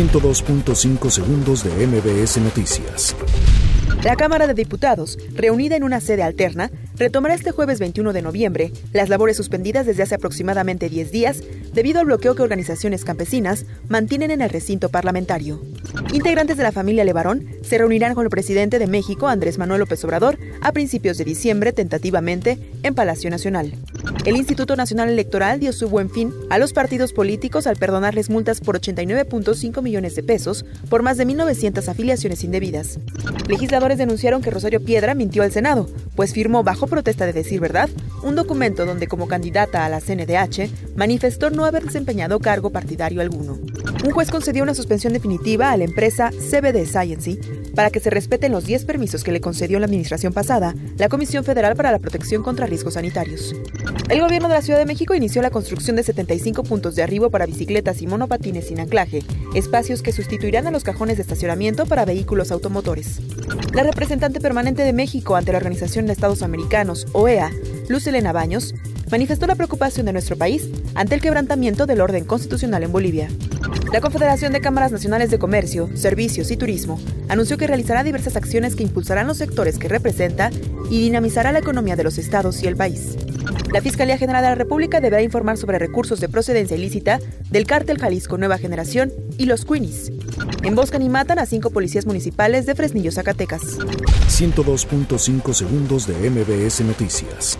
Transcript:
102.5 segundos de MBS Noticias. La Cámara de Diputados, reunida en una sede alterna, retomará este jueves 21 de noviembre las labores suspendidas desde hace aproximadamente 10 días debido al bloqueo que organizaciones campesinas mantienen en el recinto parlamentario. Integrantes de la familia Levarón se reunirán con el presidente de México, Andrés Manuel López Obrador, a principios de diciembre, tentativamente, en Palacio Nacional. El Instituto Nacional Electoral dio su buen fin a los partidos políticos al perdonarles multas por 89.5 millones de pesos por más de 1.900 afiliaciones indebidas. Legisladores denunciaron que Rosario Piedra mintió al Senado, pues firmó bajo protesta de decir verdad un documento donde como candidata a la CNDH manifestó no haber desempeñado cargo partidario alguno. Un juez concedió una suspensión definitiva a la empresa CBD Sciency para que se respeten los 10 permisos que le concedió la administración pasada la Comisión Federal para la Protección contra Riesgos Sanitarios. El gobierno de la Ciudad de México inició la construcción de 75 puntos de arribo para bicicletas y monopatines sin anclaje, espacios que sustituirán a los cajones de estacionamiento para vehículos automotores. La representante permanente de México ante la Organización de Estados Americanos, OEA, Luz Elena Baños, manifestó la preocupación de nuestro país ante el quebrantamiento del orden constitucional en Bolivia. La Confederación de Cámaras Nacionales de Comercio, Servicios y Turismo anunció que realizará diversas acciones que impulsarán los sectores que representa y dinamizará la economía de los estados y el país. La Fiscalía General de la República deberá informar sobre recursos de procedencia ilícita del cártel Jalisco Nueva Generación y los Queenies. Emboscan y matan a cinco policías municipales de Fresnillo, Zacatecas. 102.5 segundos de MBS Noticias.